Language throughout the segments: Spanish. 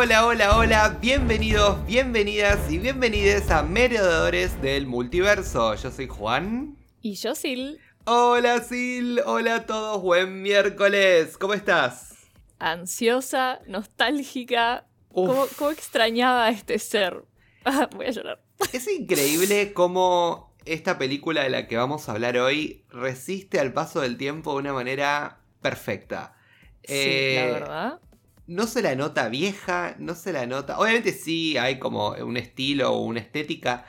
Hola, hola, hola, bienvenidos, bienvenidas y bienvenides a Merodeadores del Multiverso. Yo soy Juan. Y yo, Sil. Hola, Sil. Hola a todos, buen miércoles. ¿Cómo estás? Ansiosa, nostálgica. ¿Cómo, cómo extrañaba a este ser? Ah, voy a llorar. Es increíble cómo esta película de la que vamos a hablar hoy resiste al paso del tiempo de una manera perfecta. Sí, la Eh, verdad. No se la nota vieja, no se la nota. Obviamente sí hay como un estilo o una estética,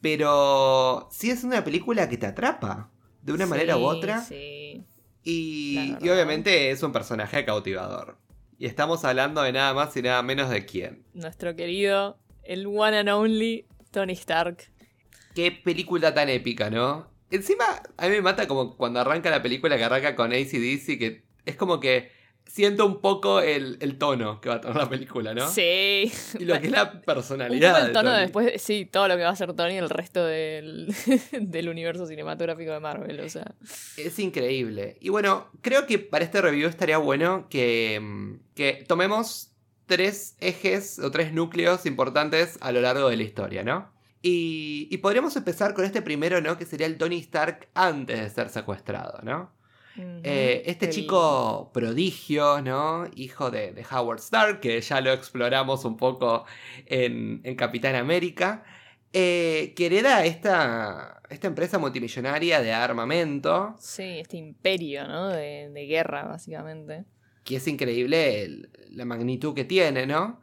pero sí es una película que te atrapa de una manera u otra. Sí. Y, y obviamente es un personaje cautivador. Y estamos hablando de nada más y nada menos de quién. Nuestro querido, el one and only Tony Stark. Qué película tan épica, ¿no? Encima, a mí me mata como cuando arranca la película que arranca con ACDC, que es como que siento un poco el, el tono que va a tomar la película, ¿no? Sí. Y lo que es la Un personalidad. poco el de tono Tony. después, sí, todo lo que va a hacer Tony y el resto del, del universo cinematográfico de Marvel, o sea. Es increíble. Y bueno, creo que para este review estaría bueno que, mm, que tomemos tres ejes o tres núcleos importantes a lo largo de la historia, ¿no? Y, y podríamos empezar con este primero, ¿no? Que sería el Tony Stark antes de ser secuestrado, ¿no? Eh, este chico prodigio, ¿no? Hijo de, de Howard Stark, que ya lo exploramos un poco en, en Capitán América, eh, que hereda esta, esta empresa multimillonaria de armamento, Sí, este imperio, ¿no? De, de guerra, básicamente. que es increíble el- la magnitud que tiene, ¿no?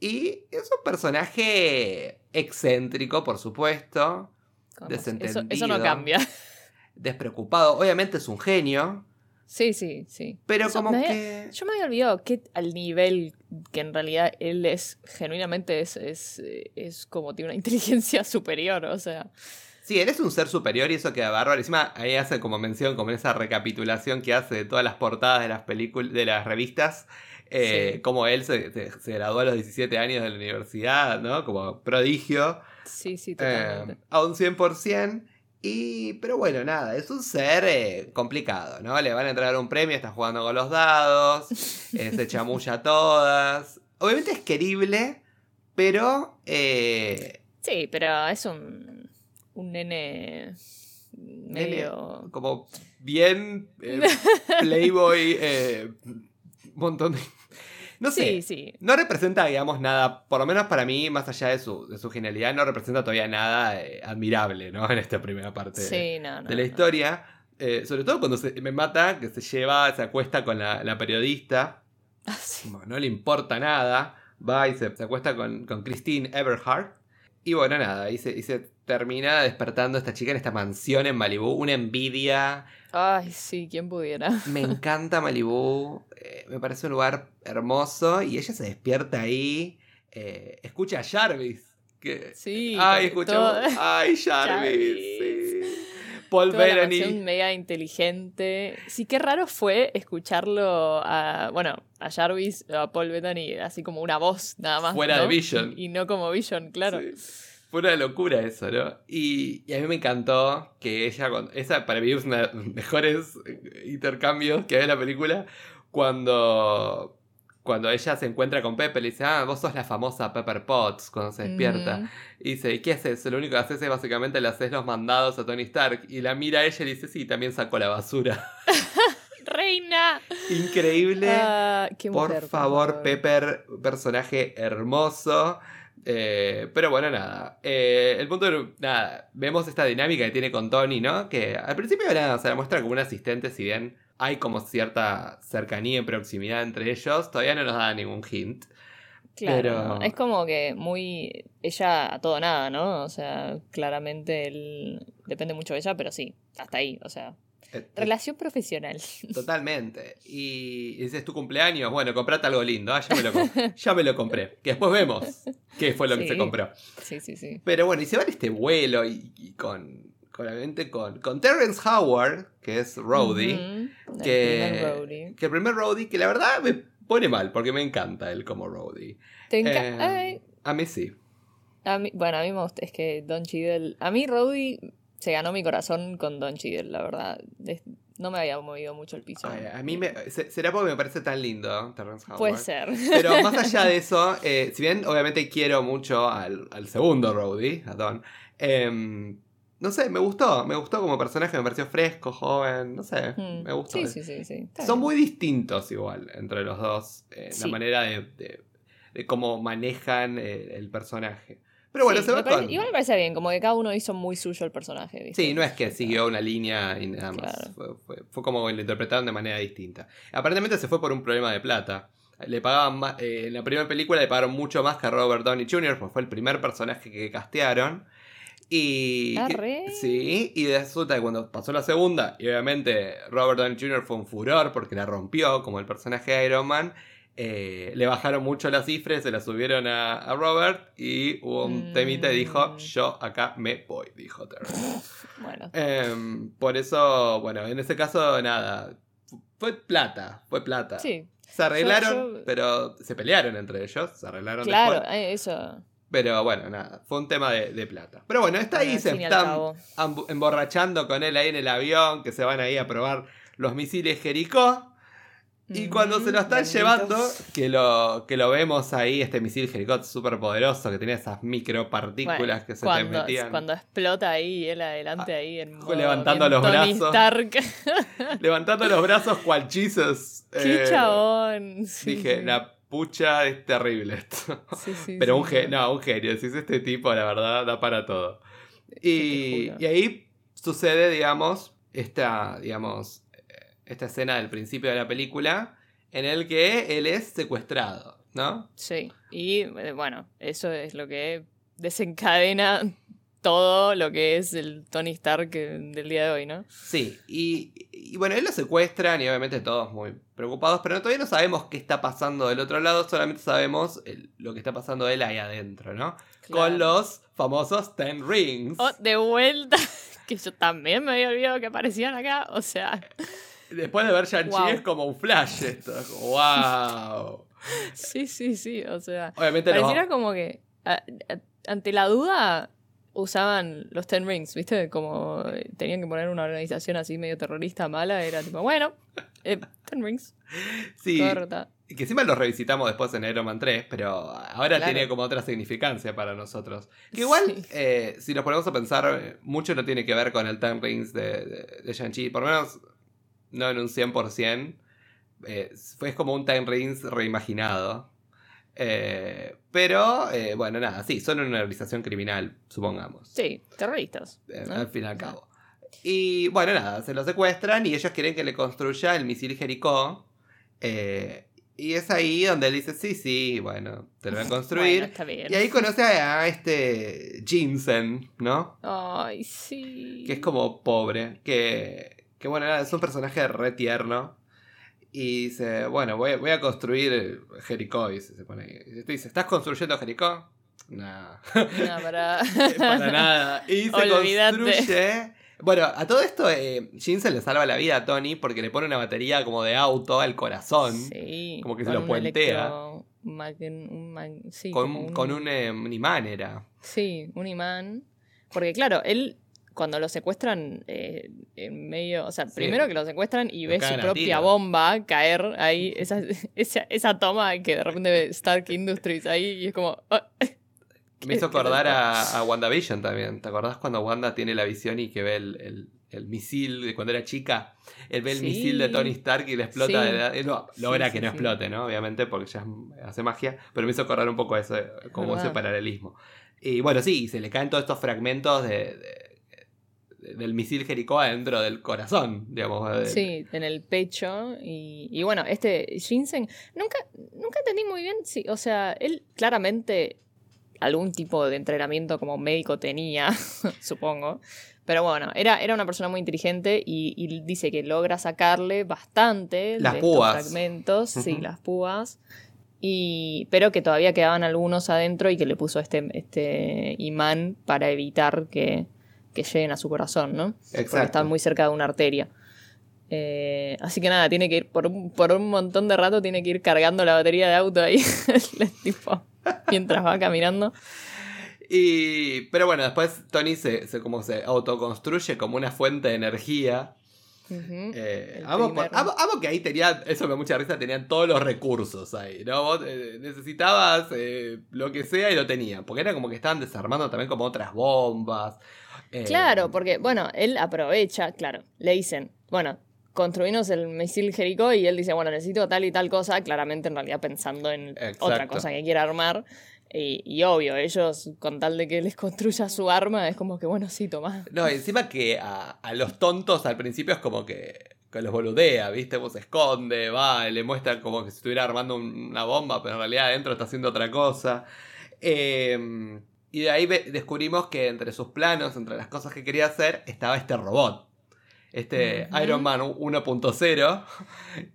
Y es un personaje excéntrico, por supuesto, Eso, Desentendido. eso no cambia. Despreocupado, obviamente es un genio, Sí, sí, sí. pero Eso como me que... Yo me había olvidado que al nivel que en realidad él es, genuinamente es, es, eh, es como tiene una inteligencia superior, o sea. Sí, eres un ser superior y eso queda bárbaro. Encima ahí hace como mención, como en esa recapitulación que hace de todas las portadas de las películas, de las revistas, eh, Sí. como él se, se- se graduó a los 17 años de la universidad, ¿no? Como prodigio, Sí, sí, eh, totalmente. a un 100%. Y, pero bueno, nada, es un ser eh, complicado, ¿no? Le van a entregar un premio, está jugando con los dados, eh, se chamulla a todas. Obviamente es querible, pero... eh, Sí, pero es un, un nene medio... como bien eh, Playboy, un montón de... No sé, Sí, sí. no representa, digamos, nada, por lo menos para mí, más allá de su, de su genialidad, no representa todavía nada eh, admirable, ¿no? En esta primera parte de- Sí, no, no. de la no. historia. Eh, sobre todo cuando se, me mata, que se lleva, se acuesta con la, la periodista, Ah, sí. no le importa nada, va y se, se acuesta con, con Christine Everhart. Y bueno, nada, y se, y se termina despertando esta chica en esta mansión en Malibú, una envidia. Ay, sí, quién pudiera. Me encanta Malibú, eh, me parece un lugar hermoso y ella se despierta ahí, eh, escucha a Jarvis. Que, Sí. ay, con escucha, todo- ay, Jarvis. Jarvis. sí. Paul Toda mansión media inteligente. Sí, qué raro fue escucharlo a, bueno, a Jarvis, a Paul Bettany, así como una voz nada más. Fuera ¿no? de Vision. Y no como Vision, claro. Sí. Fue una locura eso, ¿no? Y, y a mí me encantó que ella, cuando- esa para mí es uno de los mejores intercambios que hay en la película, cuando, cuando ella se encuentra con Pepper, le dice, ah, vos sos la famosa Pepper Potts, cuando se despierta. Y dice, ¿y qué haces? Lo único que haces es básicamente le haces los mandados a Tony Stark. Y la mira a ella y le dice, sí, también sacó la basura. ¡Reina! Increíble. Ah, qué Por mujer, favor, Pepper, personaje hermoso. Eh, pero bueno, nada. Eh, el punto de. Nada. Vemos esta dinámica que tiene con Tony, ¿no? Que al principio nada, se la muestra como un asistente, si bien hay como cierta cercanía y proximidad entre ellos, todavía no nos da ningún hint. Claro, pero- es como que muy ella a todo nada, ¿no? O sea, claramente él depende mucho de ella, pero sí, hasta ahí, o sea, Eh, eh, relación profesional. Totalmente. Y dices tu cumpleaños, bueno, comprate algo lindo. Ah, ya me lo, com- ya me lo compré. Que después vemos qué fue lo que se compró. Sí, sí, sí. Pero bueno, y se va en este vuelo y, y con, obviamente con, con Terrence Howard, que es Rhodey. Ujú, el que, que el primer Rhodey, que la verdad me pone mal, porque me encanta él como Rhodey. Te enca- Eh, a mí sí. a mí- bueno, a mí me gusta, es que Don Cheadle, a mí Rhodey se ganó mi corazón con Don Cheadle, la verdad. No me había movido mucho el piso. a mí me, será porque me parece tan lindo Terrence Howard. Puede ser. Pero más allá de eso, eh, si bien obviamente quiero mucho al, segundo Rhodey, a Don, em, no sé, me gustó, me gustó como personaje, me pareció fresco, joven, no sé, hmm. me gustó. Sí, sí, sí, sí. Son muy distintos igual entre los dos, eh, la manera de, cómo manejan eh, el personaje. Pero bueno, se va Igual me parece bien, como que cada uno hizo muy suyo el personaje. Sí, no es que siguió una línea y nada más. Fue, como lo interpretaron de manera distinta. Aparentemente se fue por un problema de plata. Le pagaban más, eh, en la primera película le pagaron mucho más que a Robert Downey Jr., porque fue el primer personaje que castearon. Y, sí, y resulta que cuando pasó la segunda, y obviamente Robert Downey Jr. fue un furor porque la rompió como el personaje de Iron Man, eh, le bajaron mucho las cifras, se las subieron a, Robert y hubo un temita y dijo, mm. yo acá me voy, dijo Terry. bueno. Em, por eso, bueno, en ese caso, nada, fue plata, fue plata. Sí. Se arreglaron, pero se pelearon entre ellos, se arreglaron Claro, eh, eso. Pero bueno, nada, fue un tema de, plata. Pero bueno, está ahí, se están emborrachando con él ahí en el avión, que se van ahí a probar los misiles Jericó. Y cuando se lo están llevando, que lo, que lo vemos ahí, este misil Jericó súper poderoso, que tenía esas micropartículas que se te metían. Cuando explota ahí, él adelante ahí en Levantando los brazos. levantando los brazos cual ¡Qué eh, chabón! dije, la pucha es terrible esto. Pero un, no, un genio, si es este tipo, la verdad, da para todo. Y, y ahí sucede, digamos, esta, digamos, esta escena del principio de la película, en el que él es secuestrado, ¿no? Sí, y eh, bueno, eso es lo que desencadena todo lo que es el Tony Stark del día de hoy, ¿no? Sí, y, bueno, él lo secuestran y obviamente todos muy preocupados, pero todavía no sabemos qué está pasando del otro lado, solamente sabemos lo que está pasando él ahí adentro, ¿no? Con los famosos Ten Rings. Oh, de vuelta, que yo también me había olvidado que aparecían acá, o sea... Después de ver Shang-Chi es como un flash esto. ¡Wow! Sí, sí, sí. O sea, Obviamente pareciera como que ante la duda usaban los Ten Rings, ¿viste? Como tenían que poner una organización así medio terrorista mala. Era tipo, bueno, eh, Ten Rings. Sí. Y Que encima los revisitamos después en Iron Man 3, pero ahora tiene como otra significancia para nosotros. Que igual, eh, si nos ponemos a pensar, mucho no tiene que ver con el Ten Rings de, de, de Shang-Chi. Por lo menos no en un 100%. Eh, fue como un Time Rings reimaginado. Eh, pero, eh, bueno, nada, sí, son una organización criminal, supongamos. Sí, terroristas. Al fin y al cabo. Y bueno, nada, se lo secuestran y ellos quieren que le construya el misil Jericó. y es ahí donde él dice, sí, sí, bueno, te lo voy a construir. Y ahí conoce a, este Jinsen, ¿no? Ay, sí. Que es como pobre, que que bueno, es un personaje re tierno. Y dice, bueno, voy, voy a construir Jericó. Y se pone y dice, ¿estás construyendo Jericó? No. No, para... para nada. Y se construye. Bueno, a todo esto, eh, se le salva la vida a Tony porque le pone una batería como de auto al corazón. Sí. Como que se lo puentea. con, con un, eh, un imán era. Sí, un imán. Porque claro, él cuando lo secuestran eh, en medio, o sea, primero que lo secuestran y ve su propia bomba caer ahí, esa, esa, toma que de repente ve Stark Industries ahí y es como... Ah, Me hizo acordar a, WandaVision también. ¿Te acordás cuando Wanda tiene la visión y que ve el, misil de cuando era chica? Él ve el misil de Tony Stark y le explota. De, no, logra que no explote, ¿no? Obviamente, porque ya hace magia. Pero me hizo acordar un poco eso, como ese paralelismo. Y bueno, sí, se le caen todos estos fragmentos de del misil Jericó adentro del corazón, digamos. Sí, en el pecho. Y, bueno, este Shinsen, nunca, nunca entendí muy bien, sí, o sea, él claramente algún tipo de entrenamiento como médico tenía, supongo. Pero bueno, era, era una persona muy inteligente y, dice que logra sacarle bastante las de púas. estos fragmentos, sí, las púas. Y, pero que todavía quedaban algunos adentro y que le puso este, este imán para evitar que, que lleguen a su corazón, ¿no? Exacto. Porque están muy cerca de una arteria. Eh, así que nada, tiene que ir por un, por un montón de rato, tiene que ir cargando la batería de auto ahí, tipo, mientras va caminando. Y, pero bueno, después Tony se, como se autoconstruye como una fuente de energía. Eh, amo, que ahí tenían, eso me da mucha risa, tenían todos los recursos ahí, ¿no? Vos eh, necesitabas eh, lo que sea y lo tenían, porque era como que estaban desarmando también como otras bombas. Claro, porque, bueno, él aprovecha, claro, le dicen, bueno, construimos el misil Jericó y él dice, bueno, necesito tal y tal cosa, claramente en realidad pensando en otra cosa que quiera armar. Y, obvio, ellos, con tal de que les construya su arma, es como que, bueno, sí, toma. No, encima que a, los tontos al principio es como que, los boludea, ¿viste? Vos se esconde, va, le muestra como que si estuviera armando una bomba, pero en realidad adentro está haciendo otra cosa. Em, y de ahí descubrimos que entre sus planos, entre las cosas que quería hacer, estaba este robot este Iron Man 1.0,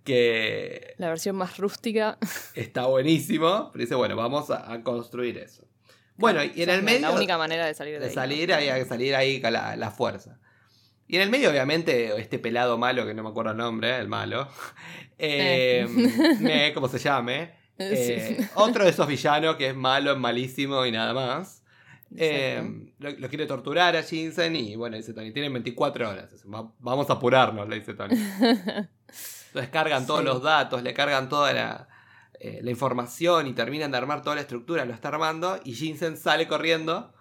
que... La versión más rústica. Está buenísimo, pero dice, bueno, vamos a, construir eso. Bueno, y en el medio... La única manera de salir de, de salir, había que salir ahí con la, fuerza. Y en el medio, obviamente, este pelado malo, que no me acuerdo el nombre, el malo, eh, eh. ¿cómo se llame? Eh, otro de esos villanos que es malo, malísimo y nada más. Eh, lo, quiere torturar a Jinsen y bueno, dice Tony, tienen 24 horas. vamos a apurarnos, le dice Tony. Entonces cargan todos los datos, le cargan toda la, eh, la, información y terminan de armar toda la estructura, lo está armando y Jinsen sale corriendo.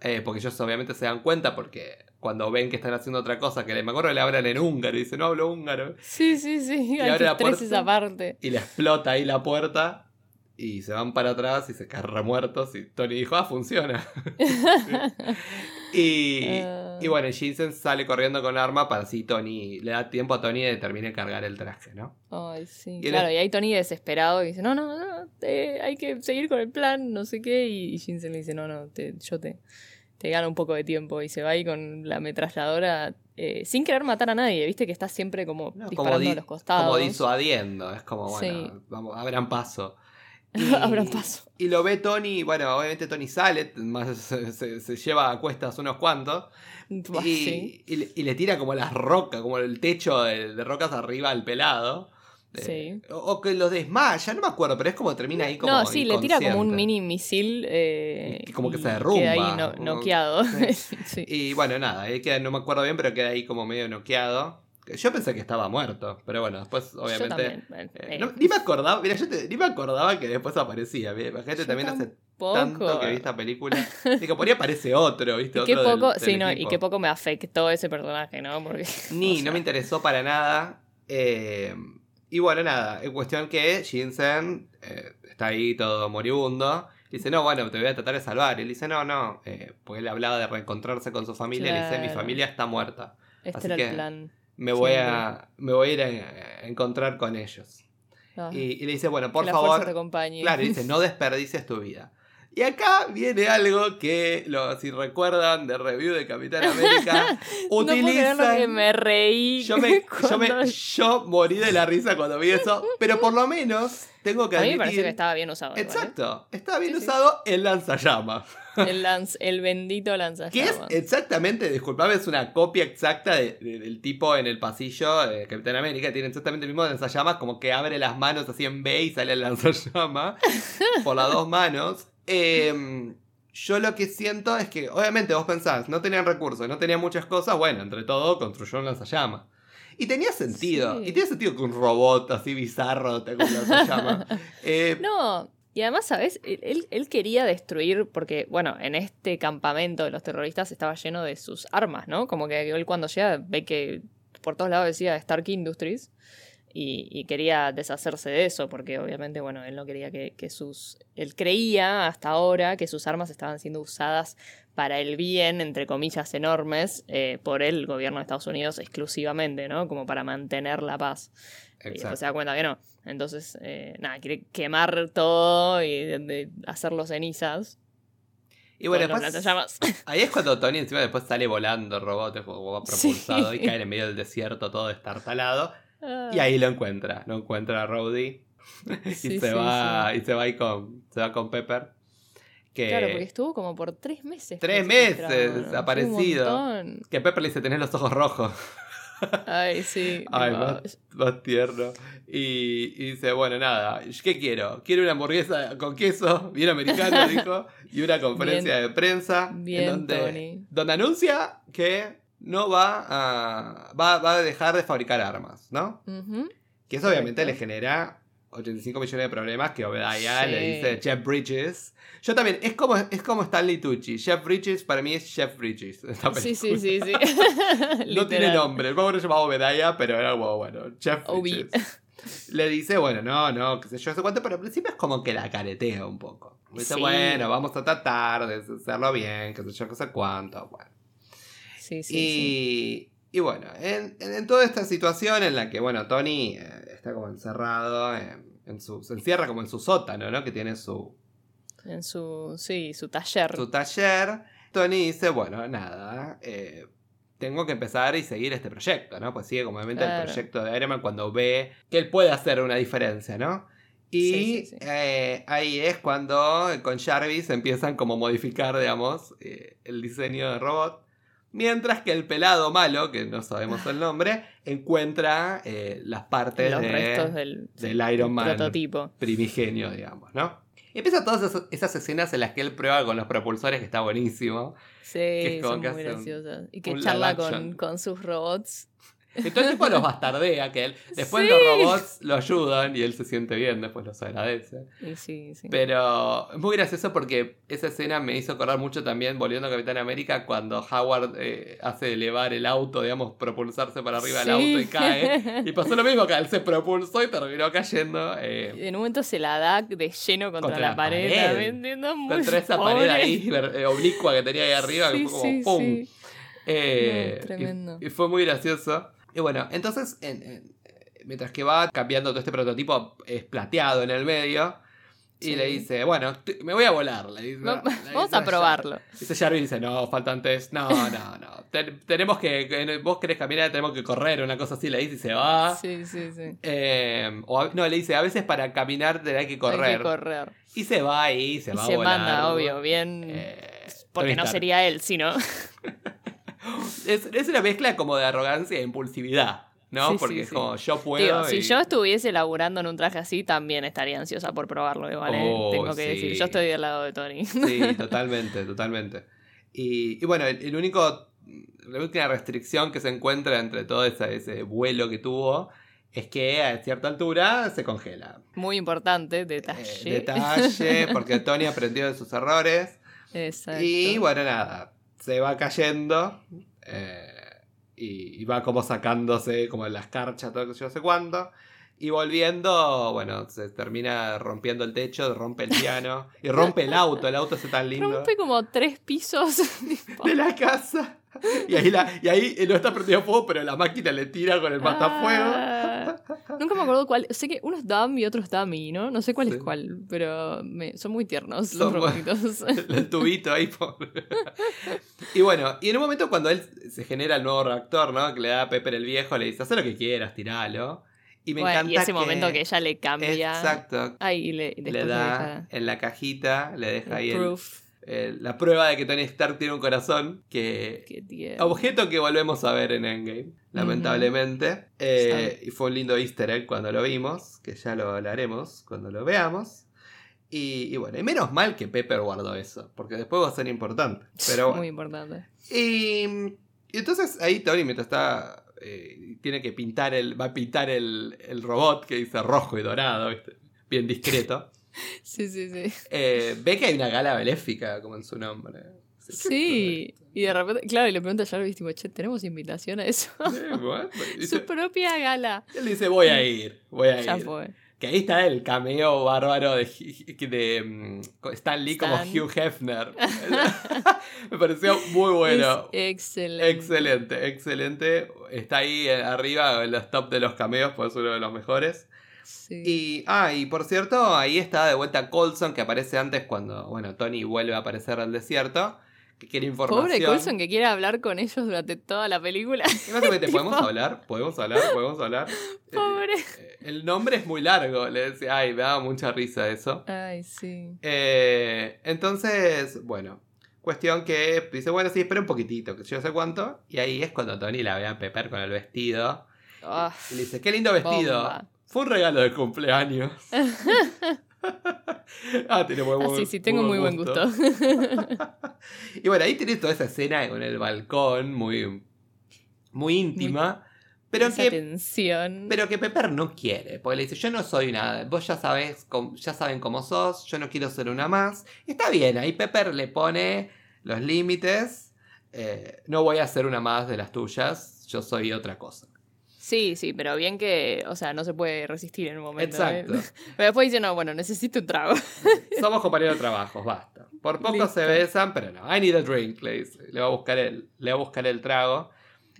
Eh, porque ellos obviamente se dan cuenta porque cuando ven que están haciendo otra cosa, que me acuerdo que le hablan en húngaro y dice, no hablo húngaro. Sí, sí, sí, y abre la puerta, esa parte. Y le explota ahí la puerta y se van para atrás y se caen remuertos y Tony dijo, ah, funciona. y, y, ah. bueno, Jinsen sale corriendo con arma para así Tony, le da tiempo a Tony de terminar de cargar el traje, ¿no? Ay, sí. claro, y ahí Tony desesperado y dice, no, no, no, hay que seguir con el plan, no sé qué, y, Jinsen le dice, no, no, yo te, te gano un poco de tiempo y se va ahí con la ametralladora eh, sin querer matar a nadie, viste que está siempre como disparando a los costados. Como disuadiendo, es como, bueno, vamos, abran paso. Y, paso. Y lo ve Tony, bueno, obviamente Tony sale, más se, lleva a cuestas unos cuantos. Y, y, le, tira como las rocas, como el techo de, rocas arriba al pelado. Sí. o, que lo desmaya, no me acuerdo, pero es como termina ahí como. No, sí, le tira como un mini misil. Eh, como que se derrumba. Queda ahí noqueado. Y bueno, nada, queda, no me acuerdo bien, pero queda ahí como medio noqueado. Yo pensé que estaba muerto, pero bueno, después obviamente. Eh, eh, ni me acordaba, mira, yo ni me acordaba que después aparecía. La gente también hace tanto que vi esta película. Y que por ahí aparece otro, ¿viste? Y qué poco, sí, no, y qué poco me afectó ese personaje, ¿no? Porque, ni, no me interesó para nada. Eh, y bueno, nada, en cuestión que Jinsen está ahí todo moribundo. Dice, no, bueno, te voy a tratar de salvar. Él dice, no, no, porque él hablaba de reencontrarse con su familia. Y dice, mi familia está muerta. Este era el plan me voy, a, me voy a ir a, encontrar con ellos. Ah. Y, le dice, bueno, por favor. Claro, dice, no desperdices tu vida. Y acá viene algo que, lo, si recuerdan de review de Capitán América, utiliza. No que me reí. Yo, me, yo, morí de la risa cuando vi eso, pero por lo menos tengo que A mí me parece que estaba bien usado. Exacto, estaba bien usado el lanzallamas. El, el bendito lanzallamas. Que es exactamente, disculpame, es una copia exacta del tipo en el pasillo de Capitán América. Tiene exactamente el mismo lanzallamas, como que abre las manos así en B y sale el lanzallamas por las dos manos. Em, yo lo que siento es que, obviamente, vos pensás, no tenían recursos, no tenían muchas cosas. Bueno, entre todo, construyó un lanzallamas. Y tenía sentido. Y tiene sentido que un robot así bizarro tenga un lanzallamas. Eh, no, y además, ¿sabes? Él, él, quería destruir, porque, bueno, en este campamento de los terroristas estaba lleno de sus armas, ¿no? Como que él cuando llega ve que por todos lados decía Stark Industries y, quería deshacerse de eso, porque obviamente, bueno, él no quería que, sus... Él creía hasta ahora que sus armas estaban siendo usadas para el bien, entre comillas enormes, eh, por el gobierno de Estados Unidos exclusivamente, ¿no? Como para mantener la paz. Y se da cuenta que no. Entonces, eh, nada, quiere quemar todo y hacerlo cenizas. Y bueno, después, ahí es cuando Tony encima después sale volando robot, va propulsado y cae en medio del desierto todo estartalado. Ah. Y ahí lo encuentra, lo encuentra a Rowdy. y, se va, y se va ahí con, se va con Pepper. Que claro, porque estuvo como por tres meses. Tres meses desaparecido. Que Pepper le dice, tenés los ojos rojos. Ay, sí. Ay, más, tierno. Y, dice, bueno, nada, ¿qué quiero? Quiero una hamburguesa con queso, bien americano, dijo, y una conferencia de prensa. Bien, donde, donde anuncia que no va a, va, a dejar de fabricar armas, ¿no? Que eso obviamente le genera 85 millones de problemas que Obadiah le dice Jeff Bridges. Yo también, es como, es como Stanley Tucci. Jeff Bridges para mí es Jeff Bridges. Sí, sí, sí, sí. no tiene nombre. El pobre se llamaba Obadiah, pero era como, bueno, Jeff Bridges. Le dice, bueno, no, no, qué sé yo, sé cuánto, pero al principio es como que la caretea un poco. Dice, bueno, vamos a tratar de hacerlo bien, qué sé yo, qué sé cuánto, bueno. Sí, sí. Y, y bueno, en, en, toda esta situación en la que, bueno, Tony eh, está como encerrado, en, su, se encierra como en su sótano, ¿no? Que tiene su... En su, sí, su taller. Su taller. Tony dice, bueno, nada, eh, tengo que empezar y seguir este proyecto, ¿no? Pues sigue como obviamente el proyecto de Iron Man cuando ve que él puede hacer una diferencia, ¿no? Y eh, ahí es cuando con Jarvis empiezan como a modificar, digamos, el diseño de robot. Mientras que el pelado malo, que no sabemos el nombre, encuentra eh, las partes Los restos del, Iron Man prototipo. primigenio, digamos, ¿no? Y empieza todas esas, escenas en las que él prueba con los propulsores, que está buenísimo. Sí, son muy graciosas. Y que charla con, con, sus robots. Y todo el tiempo los bastardea, que él. Después los robots lo ayudan y él se siente bien, después los agradece. Sí, sí. Pero es muy gracioso porque esa escena me hizo acordar mucho también, volviendo a Capitán América, cuando Howard eh, hace elevar el auto, digamos, propulsarse para arriba del auto y cae. Y pasó lo mismo, que él se propulsó y terminó cayendo. Eh, en un momento se la da de lleno contra, la, pared. pared. contra esa pared ahí eh, oblicua que tenía ahí arriba, que fue como ¡pum! tremendo. y, fue muy gracioso. Y bueno, entonces, mientras que va cambiando todo este prototipo, es plateado en el medio. Y le dice, bueno, me voy a volar. Le dice, Vamos a probarlo. Dice Jarvis, dice, no, faltan test. No, no, no. tenemos que, vos querés caminar, tenemos que correr, una cosa así. Le dice y se va. Sí, sí, sí. Eh, o, no, le dice, a veces para caminar hay que correr. Hay que correr. Y se va y se va se manda, obvio, bien. Eh, porque no sería él, sino. es, una mezcla como de arrogancia e impulsividad. ¿no? Porque es como yo puedo. Si yo estuviese laburando en un traje así, también estaría ansiosa por probarlo, igual. ¿eh? Oh, Tengo que decir, yo estoy del lado de Tony. Sí, totalmente, totalmente. Y, bueno, el, único. La última restricción que se encuentra entre todo ese, vuelo que tuvo es que a cierta altura se congela. Muy importante, detalle. Eh, detalle, porque Tony aprendió de sus errores. Exacto. Y bueno, nada se va cayendo eh, y, va como sacándose como en las carchas, todo que yo sé cuándo. Y volviendo, bueno, se termina rompiendo el techo, rompe el piano y rompe el auto. El auto es tan lindo. Rompe como tres pisos de la casa. Y ahí, la, y ahí no está prendido fuego, pero la máquina le tira con el matafuego. Ah. Nunca me acuerdo cuál. Sé que uno es dumb y otro es dummy, ¿no? No sé cuál es cuál, pero son muy tiernos los robotitos. el tubito ahí. y bueno, y en un momento cuando él se genera el nuevo reactor, ¿no? Que le da a Pepper el viejo, le dice, haz lo que quieras, tiralo. Y me encanta. Y ese momento que ella le cambia. Exacto. Ahí le, le da en la cajita, le deja ahí el eh, la prueba de que Tony Stark tiene un corazón, que objeto que volvemos a ver en Endgame, lamentablemente. Eh, y fue un lindo easter egg cuando lo vimos, que ya lo hablaremos cuando lo veamos. Y, bueno, y menos mal que Pepper guardó eso, porque después va a ser importante. Pero Muy importante. Y, entonces ahí Tony, mientras está eh, tiene que pintar el. Va a pintar el, el robot que dice rojo y dorado, bien discreto. Sí, sí, sí. Eh, ve que hay una gala beléfica, como en su nombre. Sí, y de repente, claro, y le pregunta a Jarvis, tipo, che, ¿tenemos invitación a eso? su propia gala. Él dice, voy a ir, voy a ya ir. Fue. Que ahí está el cameo bárbaro de, de, mm, Stan Lee como Hugh Hefner. Me pareció muy bueno. excelente. Excelente, excelente. Está ahí arriba en los top de los cameos, pues es uno de los mejores. Y, ah, y por cierto, ahí está de vuelta Colson, que aparece antes cuando, bueno, Tony vuelve a aparecer al desierto, que quiere información. Pobre Colson que quiere hablar con ellos durante toda la película. ¿podemos hablar? ¿Podemos hablar? ¿Podemos hablar? Pobre. Eh, el nombre es muy largo, le decía, ay, me daba mucha risa eso. Ay, sí. Eh, entonces, bueno, cuestión que dice, bueno, sí, espera un poquitito, que yo sé cuánto, y ahí es cuando Tony la ve a Pepper con el vestido. Ah, y le dice, qué lindo vestido. Fue un regalo de cumpleaños. ah, tiene muy buen ah, Sí, sí, tengo muy, buen gusto. y bueno, ahí tenés toda esa escena con el balcón, muy muy íntima. pero que, tensión. pero que Pepper no quiere, porque le dice, yo no soy nada, vos ya sabes, ya saben cómo sos, yo no quiero ser una más. está bien, ahí Pepper le pone los límites, eh, no voy a ser una más de las tuyas, yo soy otra cosa. Sí, sí, pero bien que, o sea, no se puede resistir en un momento. ¿eh? Exacto. Pero después dice, no, bueno, necesito un trago. Somos compañeros de trabajo, basta. Por poco se besan, pero no, I need a drink, le Le va a buscar el, le va a buscar el trago.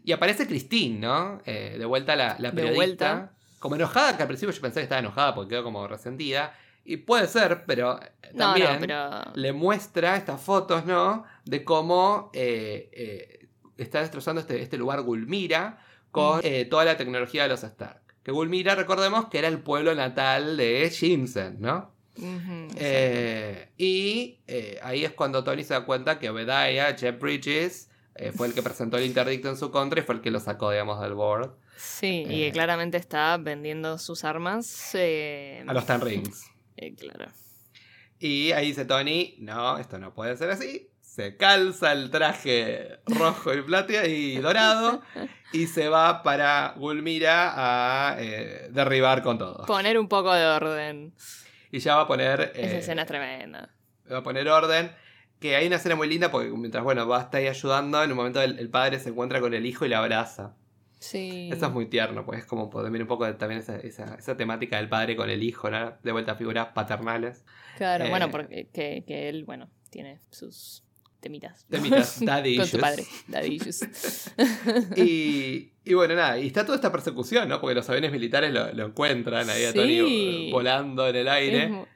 Y aparece Christine, ¿no? Eh, de vuelta la, la periodista. De vuelta. Como enojada, que al principio yo pensé que estaba enojada porque quedó como resentida. Y puede ser, pero también le muestra estas fotos, ¿no? De cómo eh, está destrozando este, este lugar Gulmira con eh, toda la tecnología de los Stark. Que Gulmira, recordemos que era el pueblo natal de Jimsen, ¿no? Eh, y eh, ahí es cuando Tony se da cuenta que Obadiah, Jeff Bridges, fue el que presentó el interdicto en su contra y fue el que lo sacó, digamos, del board. Sí, y que claramente está vendiendo sus armas a los Ten Rings. claro. Y ahí dice Tony, no, esto no puede ser así se calza el traje rojo y platea y dorado y se va para Gulmira a eh, derribar con todo. Poner un poco de orden. Y ya va a poner... Esa eh, escena es tremenda. Va a poner orden. Que hay una escena muy linda porque mientras, bueno, va a estar ahí ayudando, en un momento el, padre se encuentra con el hijo y le abraza. Sí. Eso es muy tierno, pues es como también un poco también esa, temática del padre con el hijo, ¿no? De vuelta a figuras paternales. Claro, bueno, eh, porque que él, bueno, tiene sus temitas. Temitas, daddy Con tu padre, daddy y, y, bueno, nada, y está toda esta persecución, ¿no? Porque los aviones militares lo, encuentran ahí a Tony volando en el aire.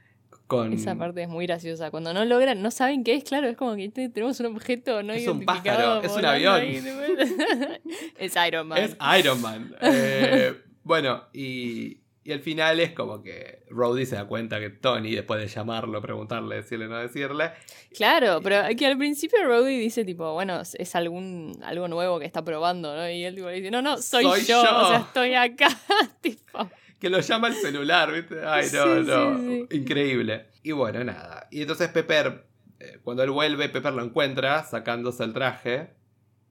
Con... Esa parte es muy graciosa. Cuando no logran, no saben qué es, claro, es como que tenemos un objeto no Es un pájaro, es un avión. es Iron Man. Es Iron Man. Eh, bueno, y, y al final es como que Rhodey se da cuenta que Tony, después de llamarlo, preguntarle, decirle, no decirle. Claro, pero que al principio Rhodey dice, tipo, bueno, es algún algo nuevo que está probando, ¿no? Y él tipo, dice, no, no, soy, yo, o sea, estoy acá, tipo. Que lo llama el celular, ¿viste? Ay, no, no. Increíble. Y bueno, nada. Y entonces Pepper, eh, cuando él vuelve, Pepper lo encuentra sacándose el traje.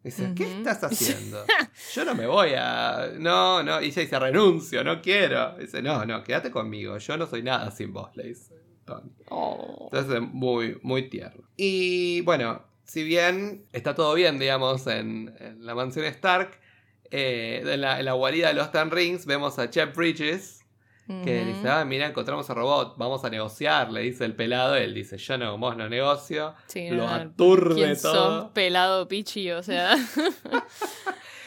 Dice, ¿qué estás haciendo? Yo no me voy a... No, no. Y ella dice, renuncio, no quiero. Dice, no, no, quédate conmigo. Yo no soy nada sin vos, le dice Tony. Oh. Entonces, muy, muy tierno. Y bueno, si bien está todo bien, digamos, en, la mansión Stark, eh, en, la, en, la, guarida de los Ten Rings vemos a Chef Bridges, que dice, ah, mira, encontramos a robot, vamos a negociar, le dice el pelado, él dice, yo no, vos no negocio, lo aturde todo. pelado pichi, o sea.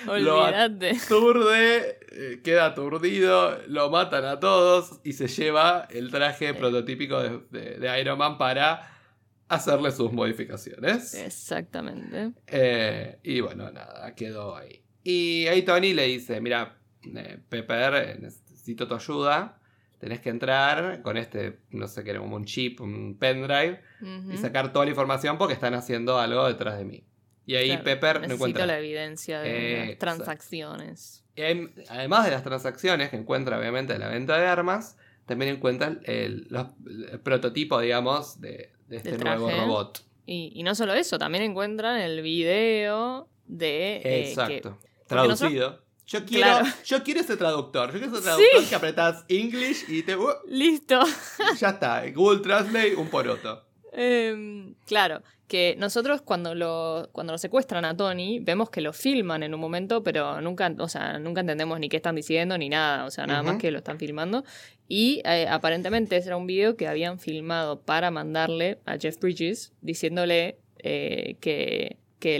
Olvídate. Lo aturde, eh, queda aturdido, lo matan a todos y se lleva el traje prototípico de, Iron Man para hacerle sus modificaciones. Exactamente. Eh, y bueno, nada, quedó ahí. Y ahí Tony le dice, mira, eh, Pepper, necesito tu ayuda. Tenés que entrar con este, no sé qué era, como un chip, un pendrive, y sacar toda la información porque están haciendo algo detrás de mí. Y ahí Pepper no encuentra. la evidencia de las transacciones. Y además de las transacciones que encuentra, obviamente, de la venta de armas, también encuentra el, prototipo, digamos, de, este nuevo robot. Y, no solo eso, también encuentran el video de. Eh, Exacto. Traducido. Yo quiero, yo quiero ese traductor. Yo quiero ese traductor que apretas English y te. Uh, Listo. ya está. Google Translate, un poroto. Em, claro, que nosotros cuando lo, cuando lo secuestran a Tony, vemos que lo filman en un momento, pero nunca, o sea, nunca entendemos ni qué están diciendo ni nada. O sea, nada más que lo están filmando. Y eh, aparentemente ese era un video que habían filmado para mandarle a Jeff Bridges diciéndole eh, que que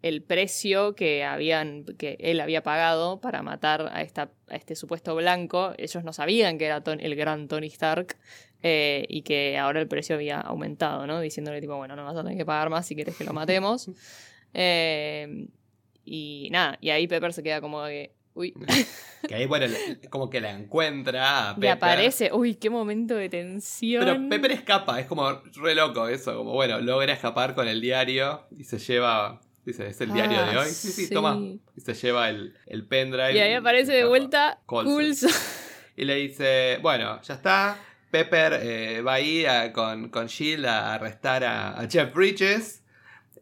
el, precio que, habían, que él había pagado para matar a, esta, a este supuesto blanco, ellos no sabían que era el gran Tony Stark eh, y que ahora el precio había aumentado, ¿no? Diciéndole tipo, bueno, no vas a tener que pagar más si quieres que lo matemos. Eh, y nada, y ahí Pepper se queda como que, Uy. Que ahí, bueno, como que la encuentra a Pepper. Y aparece, uy, qué momento de tensión. Pero Pepper escapa, es como re loco eso, como bueno, logra escapar con el diario y se lleva. Dice, ¿es el diario de ah, hoy? Sí, sí, toma. Y se lleva el, el pendrive. Y ahí aparece de vuelta Coulson. Y le dice, bueno, ya está. Pepper eh, va a ir con, con Jill a arrestar a, Jeff Bridges.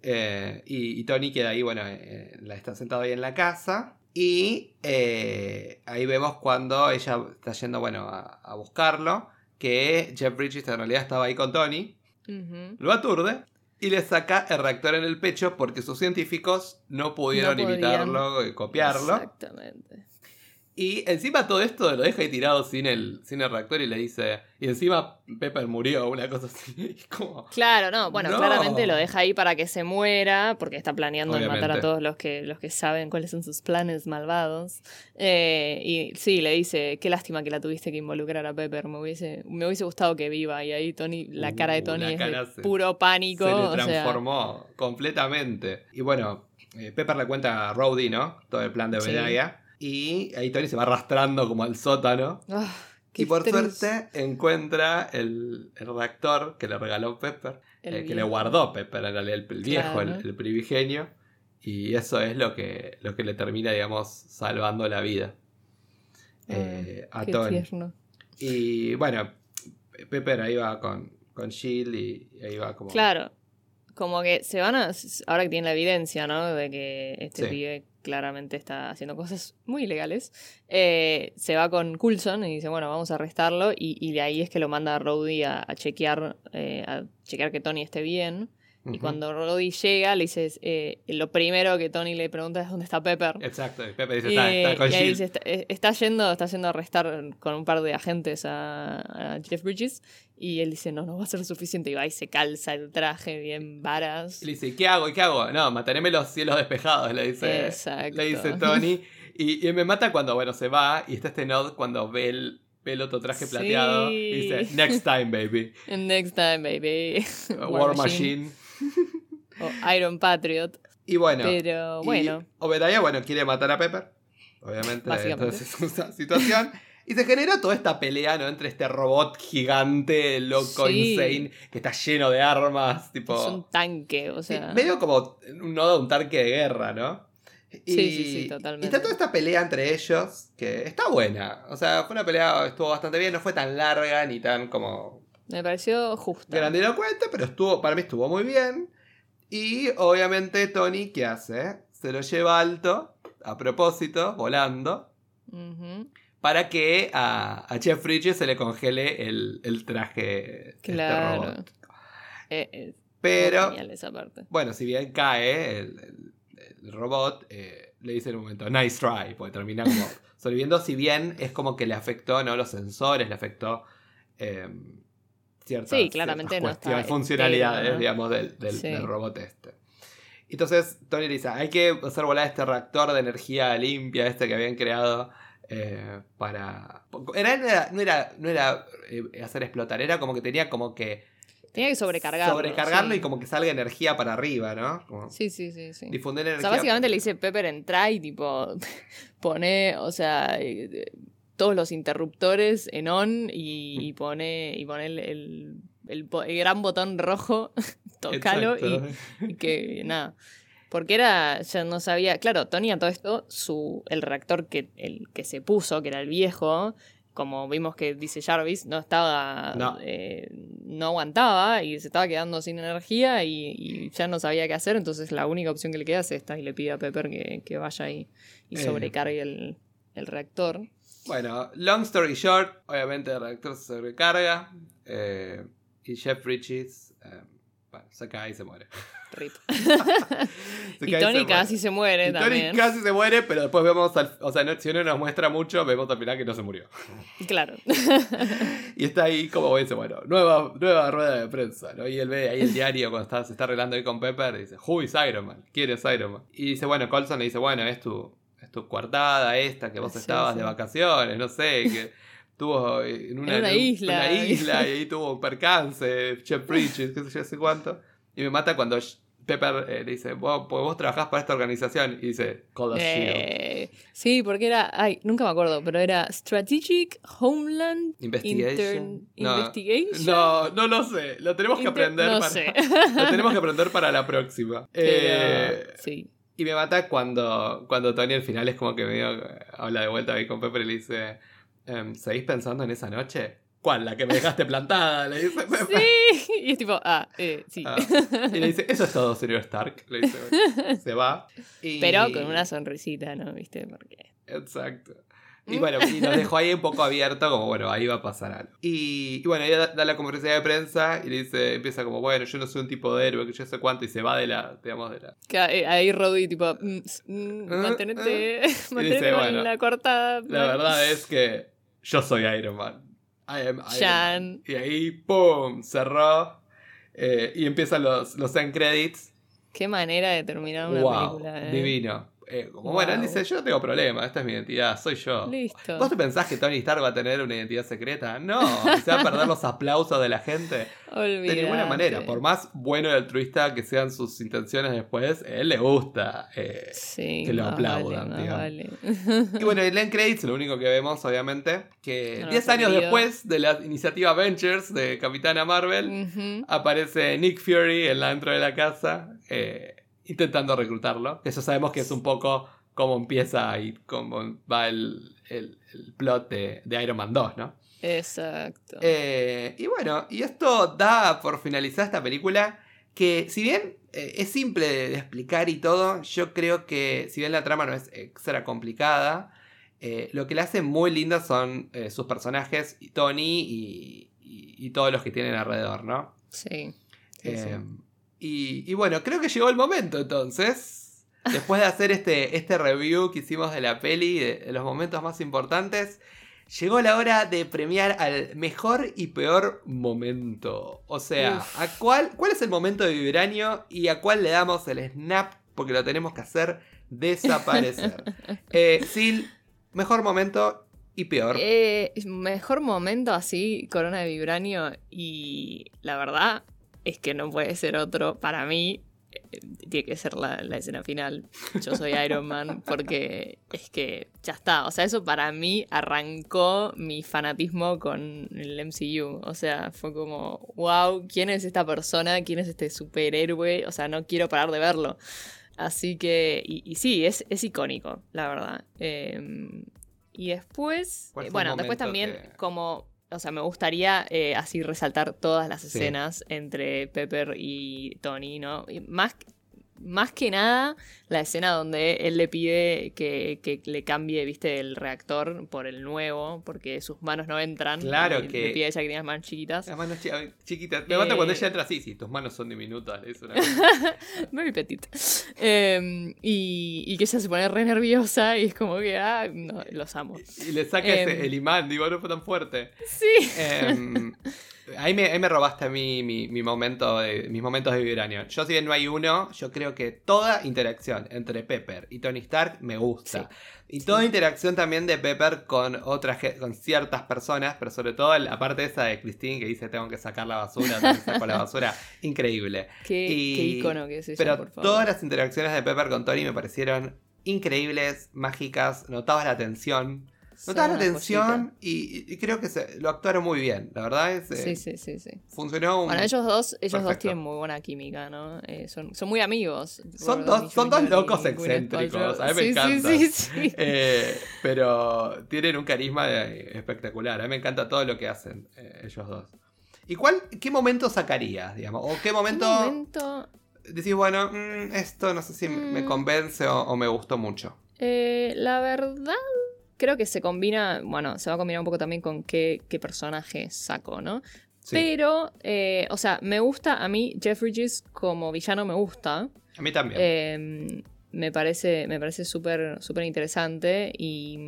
Eh, y, Tony queda ahí, bueno, eh, la está sentado ahí en la casa. Y eh, ahí vemos cuando ella está yendo, bueno, a, buscarlo, que Jeff Bridges en realidad estaba ahí con Tony. Lo aturde y le saca el reactor en el pecho porque sus científicos no pudieron imitarlo y copiarlo. Exactamente. Y encima todo esto lo deja ahí tirado sin el, sin el reactor y le dice. Y encima Pepper murió, una cosa así. claro, no, bueno, claramente lo deja ahí para que se muera, porque está planeando matar a todos los que, los que saben cuáles son sus planes malvados. Eh, y sí, le dice, qué lástima que la tuviste que involucrar a Pepper, me hubiese, me hubiese gustado que viva. Y ahí Tony, la uh, cara de Tony es puro pánico. Se le transformó completamente. Y bueno, eh, Pepper le cuenta a Rowdy, ¿no? Todo el plan de Obedaya. Y ahí Tony se va arrastrando como al sótano. Ah, y por suerte encuentra el, reactor que le regaló Pepper, el que le guardó Pepper, en realidad el, viejo, el, privigenio. Y eso es lo que, lo que le termina, digamos, salvando la vida ah, eh, a Tony. Y bueno, Pepper ahí va con, con Jill y, ahí va como. Claro, como que se van a. Ahora que tienen la evidencia, ¿no? De que este pibe claramente está haciendo cosas muy ilegales, eh, se va con Coulson y dice, bueno, vamos a arrestarlo, y, de ahí es que lo manda a Rowdy a, chequear, eh, a chequear que Tony esté bien. Y cuando Roddy llega, le dices, eh, lo primero que Tony le pregunta es dónde está Pepper. Exacto, y Pepper dice, está, está con y ahí dice, está, yendo, está yendo a arrestar con un par de agentes a, Jeff Bridges. Y él dice, no, no va a ser suficiente. Y va y se calza el traje bien varas. Y le dice, ¿qué hago? ¿Qué hago? No, mantenerme los cielos despejados, le dice, Exacto. Le dice Tony. Y, me mata cuando, bueno, se va y está este nod cuando ve el, ve otro traje plateado y dice, next time, baby. Next time, baby. War, Machine. o Iron Patriot. Y bueno. Pero bueno. Obedaya, bueno, quiere matar a Pepper. Obviamente, entonces es una situación. Y se generó toda esta pelea, ¿no? Entre este robot gigante, loco, insane, que está lleno de armas, tipo... Es un tanque, o sea... medio como un nodo un tanque de guerra, ¿no? Y, sí, sí, sí, totalmente. Y está toda esta pelea entre ellos, que está buena. O sea, fue una pelea, estuvo bastante bien, no fue tan larga ni tan como... Me pareció justa. Grandilocuente, pero estuvo, para mí estuvo muy bien. Y obviamente Tony, ¿qué hace? Se lo lleva alto, a propósito, volando para que a, a Jeff Bridges se le congele el, el traje este claro. este robot. Eh, eh, Pero, bueno, si bien cae el, el, robot, eh, le dice en un momento, nice try, porque termina como sobreviviendo, si bien es como que le afectó, ¿no? Los sensores, le afectó em, ciertas, sí, claramente cuestiones, funcionalidades, digamos, del, del, robot este. Entonces Tony le dice, hay que hacer volar este reactor de energía limpia, este que habían creado eh, para... Era, no era, no era eh, hacer explotar, era como que tenía como que... Tenía que sobrecargarlo. Sobrecargarlo y como que salga energía para arriba, ¿no? sí, sí, sí, sí. Difundir energía. O sea, básicamente le dice Pepper entra y tipo pone, o sea, eh, todos los interruptores en on y, pone, y pone el, el, gran botón rojo, tocalo y, y, que nada. Porque era, ya no sabía, claro, Tony a todo esto, su, el reactor que, el que se puso, que era el viejo, como vimos que dice Jarvis, no estaba, no, eh, no aguantaba y se estaba quedando sin energía y, ya no sabía qué hacer, entonces la única opción que le queda es esta y le pide a Pepper que, vaya y, y eh. sobrecargue el, reactor. Bueno, long story short, obviamente el reactor se sobrecarga eh, y Jeff Bridges bueno, se cae y se muere. Rip. y Tony casi se muere también. Tony casi se muere, pero después vemos, al, o sea, si uno nos muestra mucho, vemos al final que no se murió. Claro. y está ahí como dice, bueno, nueva, nueva rueda de prensa, ¿no? Y él ve ahí el diario cuando está, se está arreglando ahí con Pepper y dice, Who is Iron Man? ¿Quién es Iron Man? Y dice, bueno, Colson le dice, bueno, es tu, tu coartada esta, que vos estabas de vacaciones, no sé, que tuvo en una, isla. Una isla y ahí tuvo un percance, Chef Bridges, qué sé yo, sé cuánto. Y me mata cuando Pepper eh, le dice, vos, pues vos trabajás para esta organización. Y dice, Call eh, Sí, porque era, ay, nunca me acuerdo, pero era Strategic Homeland Investigation. no, Investigation. No, no lo sé. Lo tenemos que aprender. No para, sé. lo tenemos que aprender para la próxima. Eh, sí. Y me mata cuando, cuando Tony al final es como que medio habla de vuelta ahí con Pepper y le dice, em, ¿seguís pensando en esa noche? ¿Cuál? La que me dejaste plantada, le dice. Sí, y es tipo, ah, eh, sí. Ah. Y le dice, eso es todo, señor Stark. Le dice, se va. Pero con una sonrisita, ¿no? ¿Viste? Porque... Exacto. Y bueno, y nos dejó ahí un poco abierto, como bueno, ahí va a pasar algo. Y, bueno, ella da, la conferencia de prensa y le dice, empieza como, bueno, yo no soy un tipo de héroe, que yo sé cuánto, y se va de la, digamos, de la. Eh, ahí Roddy, tipo, mm, mm, ¿Ah? mantenete, mantenete en la cortada. La verdad es que yo soy Iron Man. I am Iron Y ahí, ¡pum! Cerró. Eh, y empiezan los, los end credits. Qué manera de terminar una película. ¿eh? Divino. Eh, como bueno, él dice, yo no tengo problema, esta es mi identidad, soy yo. Listo. ¿Vos te pensás que Tony Stark va a tener una identidad secreta? No, se va a perder los aplausos de la gente. De ninguna manera, por más bueno y altruista que sean sus intenciones después, a él le gusta eh, que lo aplaudan. Y bueno, en End Credits lo único que vemos, obviamente, que 10 años después de la iniciativa Ventures de Capitana Marvel, aparece Nick Fury en la dentro de la casa. Eh, intentando reclutarlo. Eso sabemos que es un poco cómo empieza y cómo va el, plot de, Iron Man 2, ¿no? Exacto. Eh, y bueno, y esto da por finalizar esta película que si bien eh, es simple de, explicar y todo, yo creo que si bien la trama no es extra complicada, eh, lo que la hace muy linda son sus personajes, Tony y, y, todos los que tienen alrededor, ¿no? Sí. sí. Y, bueno, creo que llegó el momento entonces. Después de hacer este, este review que hicimos de la peli, de, los momentos más importantes, llegó la hora de premiar al mejor y peor momento. O sea, ¿a cuál, cuál es el momento de Vibranio y a cuál le damos el snap porque lo tenemos que hacer desaparecer? eh, Sil, mejor momento y peor. Eh, mejor momento así, Corona de Vibranio y la verdad es que no puede ser otro. Para mí, eh, tiene que ser la, escena final. Yo soy Iron Man porque es que ya está. O sea, eso para mí arrancó mi fanatismo con el MCU. O sea, fue como, wow, ¿quién es esta persona? ¿Quién es este superhéroe? O sea, no quiero parar de verlo. Así que, y, sí, es, es, icónico, la verdad. Em, y después, eh, bueno, después también como o sea, me gustaría eh, así resaltar todas las escenas entre Pepper y Tony, ¿no? Y más, más que nada la escena donde él le pide que, le cambie, viste, el reactor por el nuevo, porque sus manos no entran. Claro que. Le pide a ella que tenga manos chiquitas. Las manos chiquitas. Me mata cuando ella entra así, sí, tus manos son diminutas. Es una... Muy petit. Em, y, que ella se pone re nerviosa y es como que, ah, no, los amo. Y, le saca em, el imán, digo, no fue tan fuerte. Sí. Ahí me, me, robaste a mí mi, momento de, mis momentos de vibranio. Yo, si bien no hay uno, yo creo que toda interacción entre Pepper y Tony Stark me gusta. Y toda interacción también de Pepper con otras con ciertas personas, pero sobre todo la parte esa de Christine que dice tengo que sacar la basura, tengo que sacar la basura, increíble. Qué, icono que es ella, Pero todas las interacciones de Pepper con Tony me parecieron increíbles, mágicas, notabas la tensión. Notaba la atención y, creo que lo actuaron muy bien. La verdad es. sí, sí, sí, sí. Funcionó. Bueno, ellos dos, ellos dos tienen muy buena química, ¿no? Eh, son, son muy amigos. Son dos, son dos locos excéntricos. A mí me encanta. Sí, sí, eh, pero tienen un carisma eh, espectacular. A mí me encanta todo lo que hacen ellos dos. ¿Y cuál, qué momento sacarías, digamos? ¿O qué momento, ¿Qué momento... decís, bueno, mm, esto no sé si me mm. convence o, o me gustó mucho? la verdad creo que se combina, bueno, se va a combinar un poco también con qué, personaje saco, ¿no? Pero, eh, o sea, me gusta, a mí Jeff Bridges como villano me gusta. A mí también. Em, me parece me parece súper interesante y,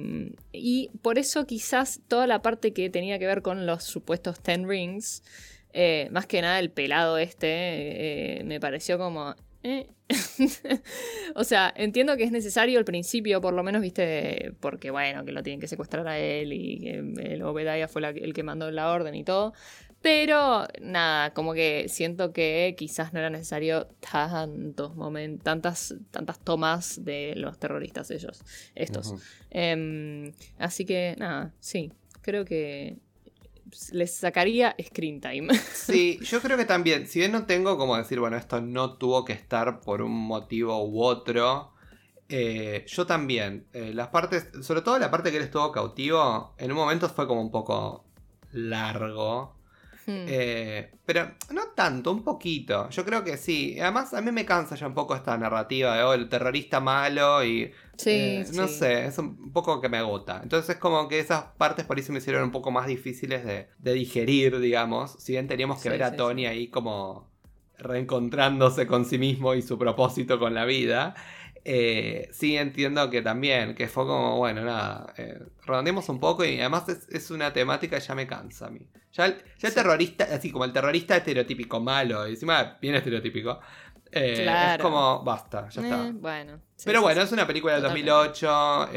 y, por eso quizás toda la parte que tenía que ver con los supuestos Ten Rings, eh, más que nada el pelado este, eh, me pareció como... o sea, entiendo que es necesario al principio, por lo menos, viste, porque bueno, que lo tienen que secuestrar a él y que el Obedaya fue el que mandó la orden y todo. Pero nada, como que siento que quizás no era necesario tantos momentos, tantas, tantas tomas de los terroristas ellos, estos. Em, así que nada, sí, creo que les sacaría screen time. Sí, yo creo que también, si bien no tengo como decir, bueno, esto no tuvo que estar por un motivo u otro, eh, yo también, eh, las partes, sobre todo la parte que él estuvo cautivo, en un momento fue como un poco largo. Hmm. Eh, pero no tanto, un poquito. Yo creo que sí. Además, a mí me cansa ya un poco esta narrativa de oh, el terrorista malo y. Sí, eh, no sé, es un poco que me agota. Entonces, es como que esas partes por ahí se me hicieron un poco más difíciles de, digerir, digamos. Si bien teníamos que ver a Tony ahí como reencontrándose con sí mismo y su propósito con la vida. Eh, sí entiendo que también, que fue como, bueno, nada, eh, redondeemos un poco y además es, una temática que ya me cansa a mí. Ya, el, el terrorista, así como el terrorista estereotípico malo, encima bien estereotípico, eh, es como, basta, ya está. Eh, bueno. Pero bueno, es una película del 2008,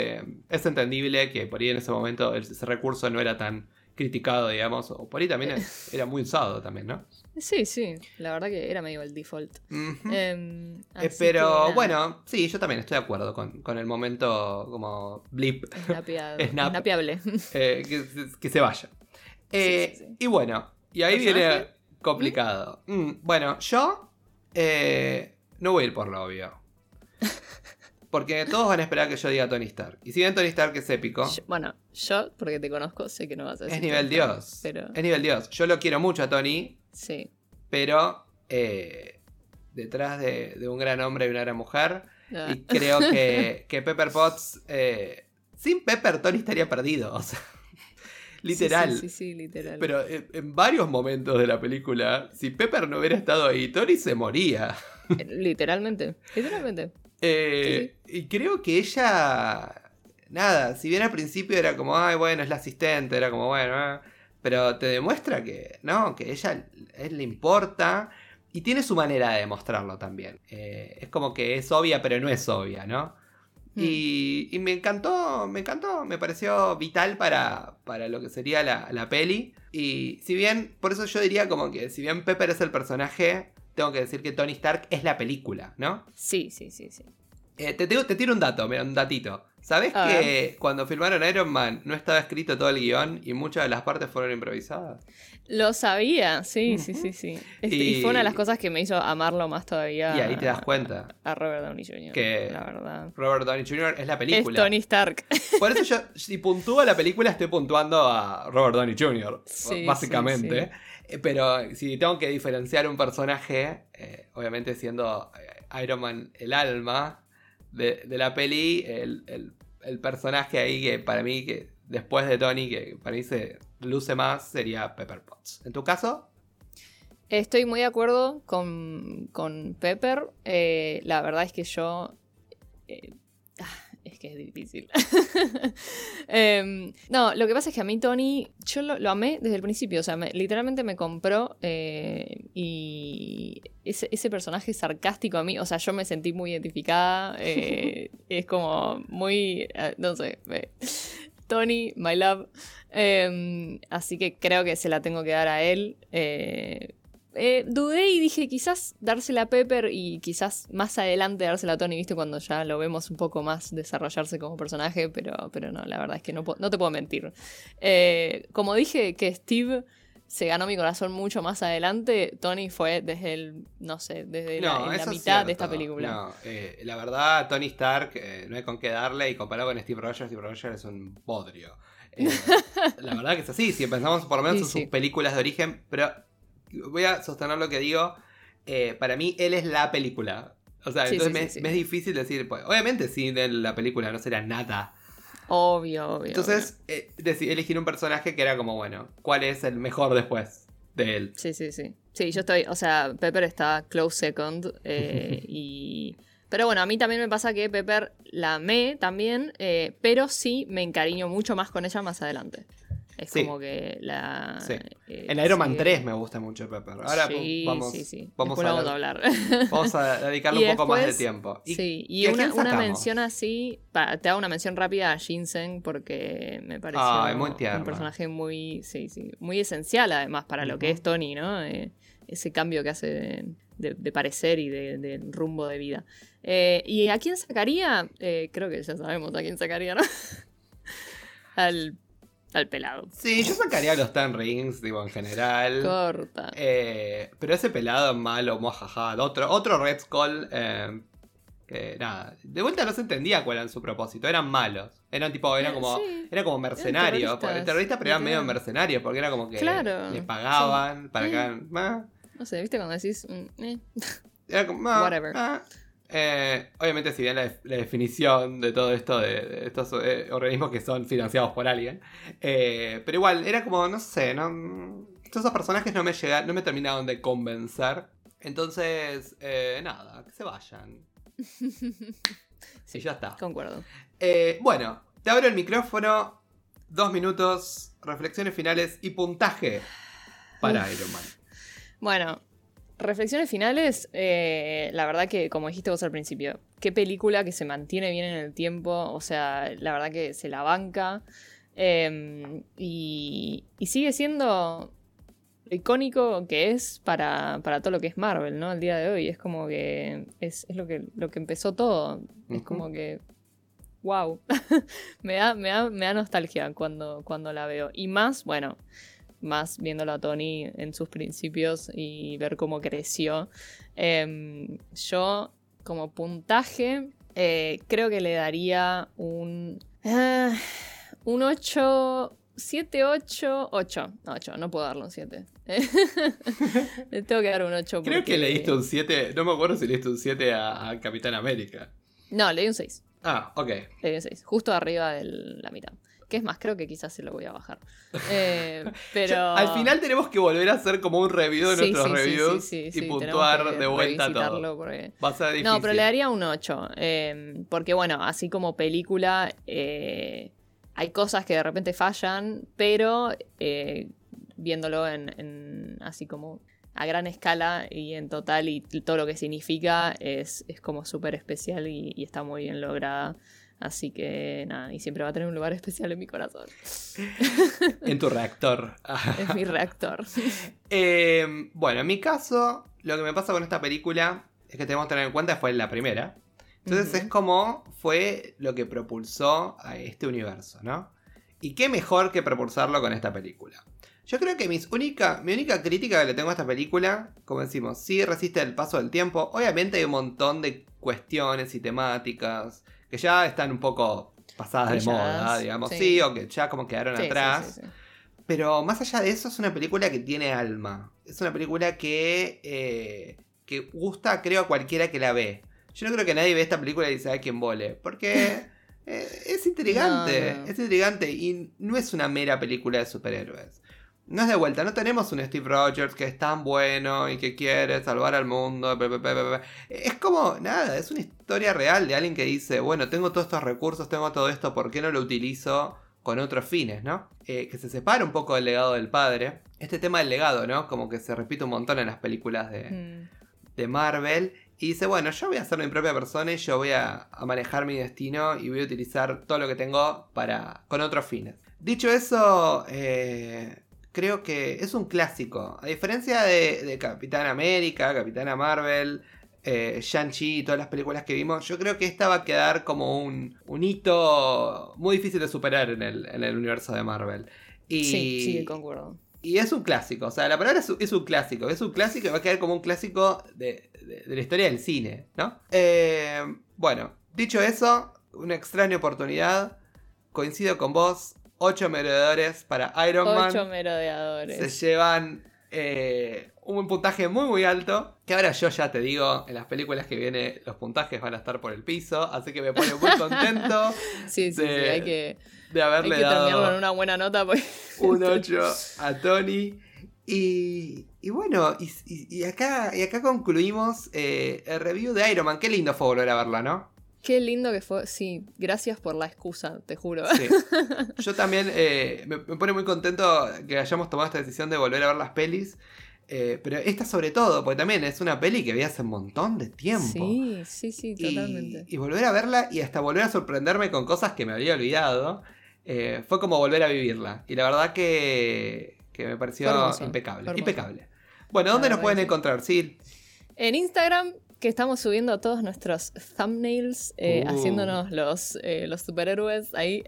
es entendible que por ahí en ese momento ese recurso no era tan criticado, digamos, o por ahí también era muy usado también, ¿no? Sí, sí, la verdad que era medio el default. Em, eh, pero bueno, sí, yo también estoy de acuerdo con, el momento como blip. Snapeable. Eh, que, se vaya. Eh, y bueno, y ahí viene complicado. Mm, bueno, yo no voy a ir por lo obvio. Porque todos van a esperar que yo diga Tony Stark. Y si bien Tony Stark es épico. bueno, yo, porque te conozco, sé que no vas a decir. Es nivel Dios. Es nivel Dios. Yo lo quiero mucho a Tony. Sí. Pero eh, detrás de, un gran hombre y una gran mujer. Ah. Y creo que, Pepper Potts. Eh, sin Pepper, Tony estaría perdido. O sea. Literal. Sí, sí, literal. Pero en, varios momentos de la película, si Pepper no hubiera estado ahí, Tony se moría. Eh, literalmente, literalmente. y creo que ella. Nada, si bien al principio era como, ay, bueno, es la asistente, era como, bueno, pero te demuestra que, no, que ella él le importa y tiene su manera de demostrarlo también. Eh, es como que es obvia, pero no es obvia, ¿no? Hmm. Y, me encantó, me encantó, me pareció vital para, para lo que sería la, la, peli. Y si bien, por eso yo diría como que si bien Pepper es el personaje, tengo que decir que Tony Stark es la película, ¿no? Sí, sí, sí, sí. Eh, te, te, tiro un dato, mira, un datito. ¿Sabes que cuando filmaron Iron Man no estaba escrito todo el guion y muchas de las partes fueron improvisadas? Lo sabía, sí, sí, sí, sí. Este, y... fue una de las cosas que me hizo amarlo más todavía. Y ahí te das cuenta. A, Robert Downey Jr. Que la verdad. Robert Downey Jr. es la película. Es Tony Stark. Por eso yo, si puntúo la película, estoy puntuando a Robert Downey Jr. básicamente. Eh, pero si tengo que diferenciar un personaje, eh, obviamente siendo eh, Iron Man el alma, de, la peli, el, personaje ahí que para mí, que después de Tony, que para mí se luce más, sería Pepper Potts. ¿En tu caso? Estoy muy de acuerdo con, con Pepper. Eh, la verdad es que yo... Eh, ah, es que es difícil. Em, no, lo que pasa es que a mí Tony, yo lo, amé desde el principio, o sea, literalmente me compró eh, y ese, personaje sarcástico a mí, o sea, yo me sentí muy identificada, eh, es como muy, eh, no sé, Tony, my love. Em, así que creo que se la tengo que dar a él. Eh, dudé y dije quizás dársela a Pepper y quizás más adelante dársela a Tony, viste, cuando ya lo vemos un poco más desarrollarse como personaje, pero, pero no, la verdad es que no, no te puedo mentir. Eh, como dije que Steve se ganó mi corazón mucho más adelante, Tony fue desde el, no sé, desde la, mitad de esta película. No, eh, la verdad, Tony Stark no hay con qué darle y comparado con Steve Rogers, Steve Rogers es un bodrio. la verdad que es así, si pensamos por lo menos en sus películas de origen, pero voy a sostener lo que digo. Eh, para mí, él es la película. O sea, entonces me, es difícil decir, pues, obviamente sin la película no sería nada. Obvio, obvio. Entonces, eh, elegir un personaje que era como, bueno, ¿cuál es el mejor después de él? Sí, sí, sí. Sí, yo estoy, o sea, Pepper está close second eh, y... Pero bueno, a mí también me pasa que Pepper la amé también, pero sí me encariño mucho más con ella más adelante. Es como que la. Eh, en Iron Man 3 me gusta mucho Pepper. Ahora vamos, vamos, a, hablar. Vamos a dedicarle un poco más de tiempo. ¿Y sí, y una, una, mención así. te hago una mención rápida a Ginseng porque me parece un personaje muy. Sí, sí. Muy esencial además para lo que es Tony, ¿no? Eh, ese cambio que hace de, parecer y de, rumbo de vida. Eh, ¿Y a quién sacaría? creo que ya sabemos a quién sacaría, ¿no? Al al pelado. Sí, yo sacaría los Ten Rings, digo, en general. Corta. Eh, pero ese pelado malo, mojaja, otro, otro Red Skull. Eh, Que nada, de vuelta no se entendía cuál era su propósito, eran malos. Eran tipo, eran como, era como mercenarios. Eran terroristas, pero eran medio mercenarios, porque era como que le pagaban para que No sé, ¿viste cuando decís? Mm, eh. Era como, Whatever. Eh, obviamente, si bien la, definición de todo esto de, estos eh, organismos que son financiados por alguien, pero igual, era como, no sé, no, esos personajes no me llegaron, no me terminaron de convencer. Entonces, nada, que se vayan. sí, ya está. Concuerdo. Eh, bueno, te abro el micrófono. Dos minutos, reflexiones finales y puntaje para Iron Man. Bueno, reflexiones finales. Eh, la verdad que, como dijiste vos al principio, qué película que se mantiene bien en el tiempo. O sea, la verdad que se la banca. Em, y, y sigue siendo icónico que es para, todo lo que es Marvel, ¿no? Al día de hoy. Es como que es, lo, que, lo que empezó todo. Es como que. ¡Wow! me, da, me, da, nostalgia cuando, cuando la veo. Y más, bueno, más viéndolo a Tony en sus principios y ver cómo creció. Em, yo, como puntaje, eh, creo que le daría un. Ah, un 8 7, 8, 8. No, 8, no puedo darle un 7. le tengo que dar un 8. Creo que le diste un 7. No me acuerdo si le diste un 7 a, Capitán América. No, le di un 6. Ah, ok. Le di un 6. Justo arriba de la mitad. Que es más, creo que quizás se lo voy a bajar. Eh, pero... al final tenemos que volver a hacer como un review de nuestros reviews y puntuar de vuelta todo. Porque... Va a ser difícil. No, pero le daría un 8. Eh, porque bueno, así como película... Eh, hay cosas que de repente fallan, pero viéndolo en, así como a gran escala y en total y todo lo que significa es, es como súper especial y, está muy bien lograda. Así que nada, y siempre va a tener un lugar especial en mi corazón. en tu reactor. en mi reactor. Em, bueno, en mi caso, lo que me pasa con esta película es que tenemos que tener en cuenta fue la primera. Entonces es como fue lo que propulsó a este universo, ¿no? Y qué mejor que propulsarlo con esta película. Yo creo que mis única, mi única crítica que le tengo a esta película, como decimos, sí resiste el paso del tiempo. Obviamente hay un montón de cuestiones y temáticas que ya están un poco pasadas de moda, digamos, sí. o que ya como quedaron atrás. Pero más allá de eso, es una película que tiene alma. Es una película que, eh, que gusta, creo, a cualquiera que la ve. Yo no creo que nadie ve esta película y dice, a quién vole. Porque eh, es intrigante. Es intrigante y no es una mera película de superhéroes. No es de vuelta, no tenemos un Steve Rogers que es tan bueno y que quiere salvar al mundo. Es como, nada, es una historia real de alguien que dice, bueno, tengo todos estos recursos, tengo todo esto, ¿por qué no lo utilizo con otros fines, no? Eh, que se separa un poco del legado del padre. Este tema del legado, ¿no? Como que se repite un montón en las películas de, mm. de Marvel. Y dice, bueno, yo voy a ser mi propia persona y yo voy a, manejar mi destino y voy a utilizar todo lo que tengo para con otros fines. Dicho eso, eh, creo que es un clásico. A diferencia de, Capitán América, Capitana Marvel, eh, Shang-Chi y todas las películas que vimos, yo creo que esta va a quedar como un, hito muy difícil de superar en el, en el universo de Marvel. Y, sí, sí, concuerdo. Y es un clásico, o sea, la palabra es, un clásico, es un clásico y va a quedar como un clásico de, la historia del cine, ¿no? Eh, bueno, dicho eso, una extraña oportunidad, coincido con vos, 8 merodeadores para Iron Man. 8 merodeadores. Se llevan eh, un puntaje muy muy alto, que ahora yo ya te digo, en las películas que viene los puntajes van a estar por el piso, así que me pone muy contento. sí, sí, sí, hay que de haberle Hay que terminarlo en una buena nota. Pues. Un 8 a Tony. Y, y bueno, y, acá, y acá concluimos eh, el review de Iron Man. Qué lindo fue volver a verla, ¿no? Qué lindo que fue. Sí, gracias por la excusa, te juro. Yo también eh, me, pone muy contento que hayamos tomado esta decisión de volver a ver las pelis. Eh, pero esta sobre todo, porque también es una peli que vi hace un montón de tiempo. Sí, sí, sí, totalmente. Y, y volver a verla y hasta volver a sorprenderme con cosas que me había olvidado. Eh, fue como volver a vivirla. Y la verdad que, me pareció impecable. Impecable. Bueno, ¿dónde nos pueden encontrar, Sil? En Instagram, que estamos subiendo todos nuestros thumbnails, eh, uh. haciéndonos los, eh, los superhéroes ahí.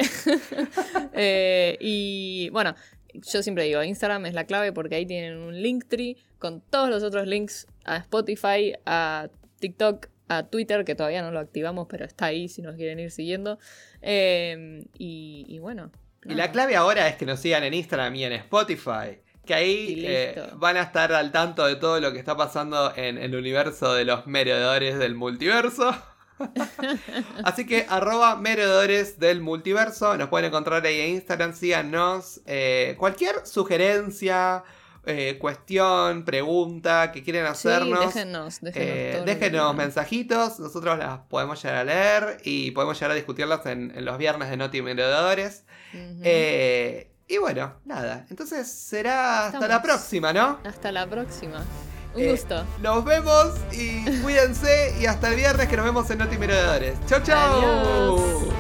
y bueno, yo siempre digo, Instagram es la clave porque ahí tienen un link tree con todos los otros links a Spotify, a TikTok, a Twitter, que todavía no lo activamos, pero está ahí si nos quieren ir siguiendo. Y, bueno. Y la clave ahora es que nos sigan en Instagram y en Spotify. Que ahí eh, van a estar al tanto de todo lo que está pasando en el universo de los merodeadores del multiverso. Así que arroba merodeadores del multiverso. Nos pueden encontrar ahí en Instagram. Síganos. Eh, cualquier sugerencia eh, cuestión, pregunta que quieren hacernos. déjenos, déjenos, eh, mensajitos, nosotros las podemos llegar a leer y podemos llegar a discutirlas en, los viernes de Noti Vendedores. Eh, y bueno, nada, entonces será hasta la próxima, ¿no? Hasta la próxima. Un gusto. Nos vemos y cuídense y hasta el viernes que nos vemos en Noti Vendedores. Chau, chau.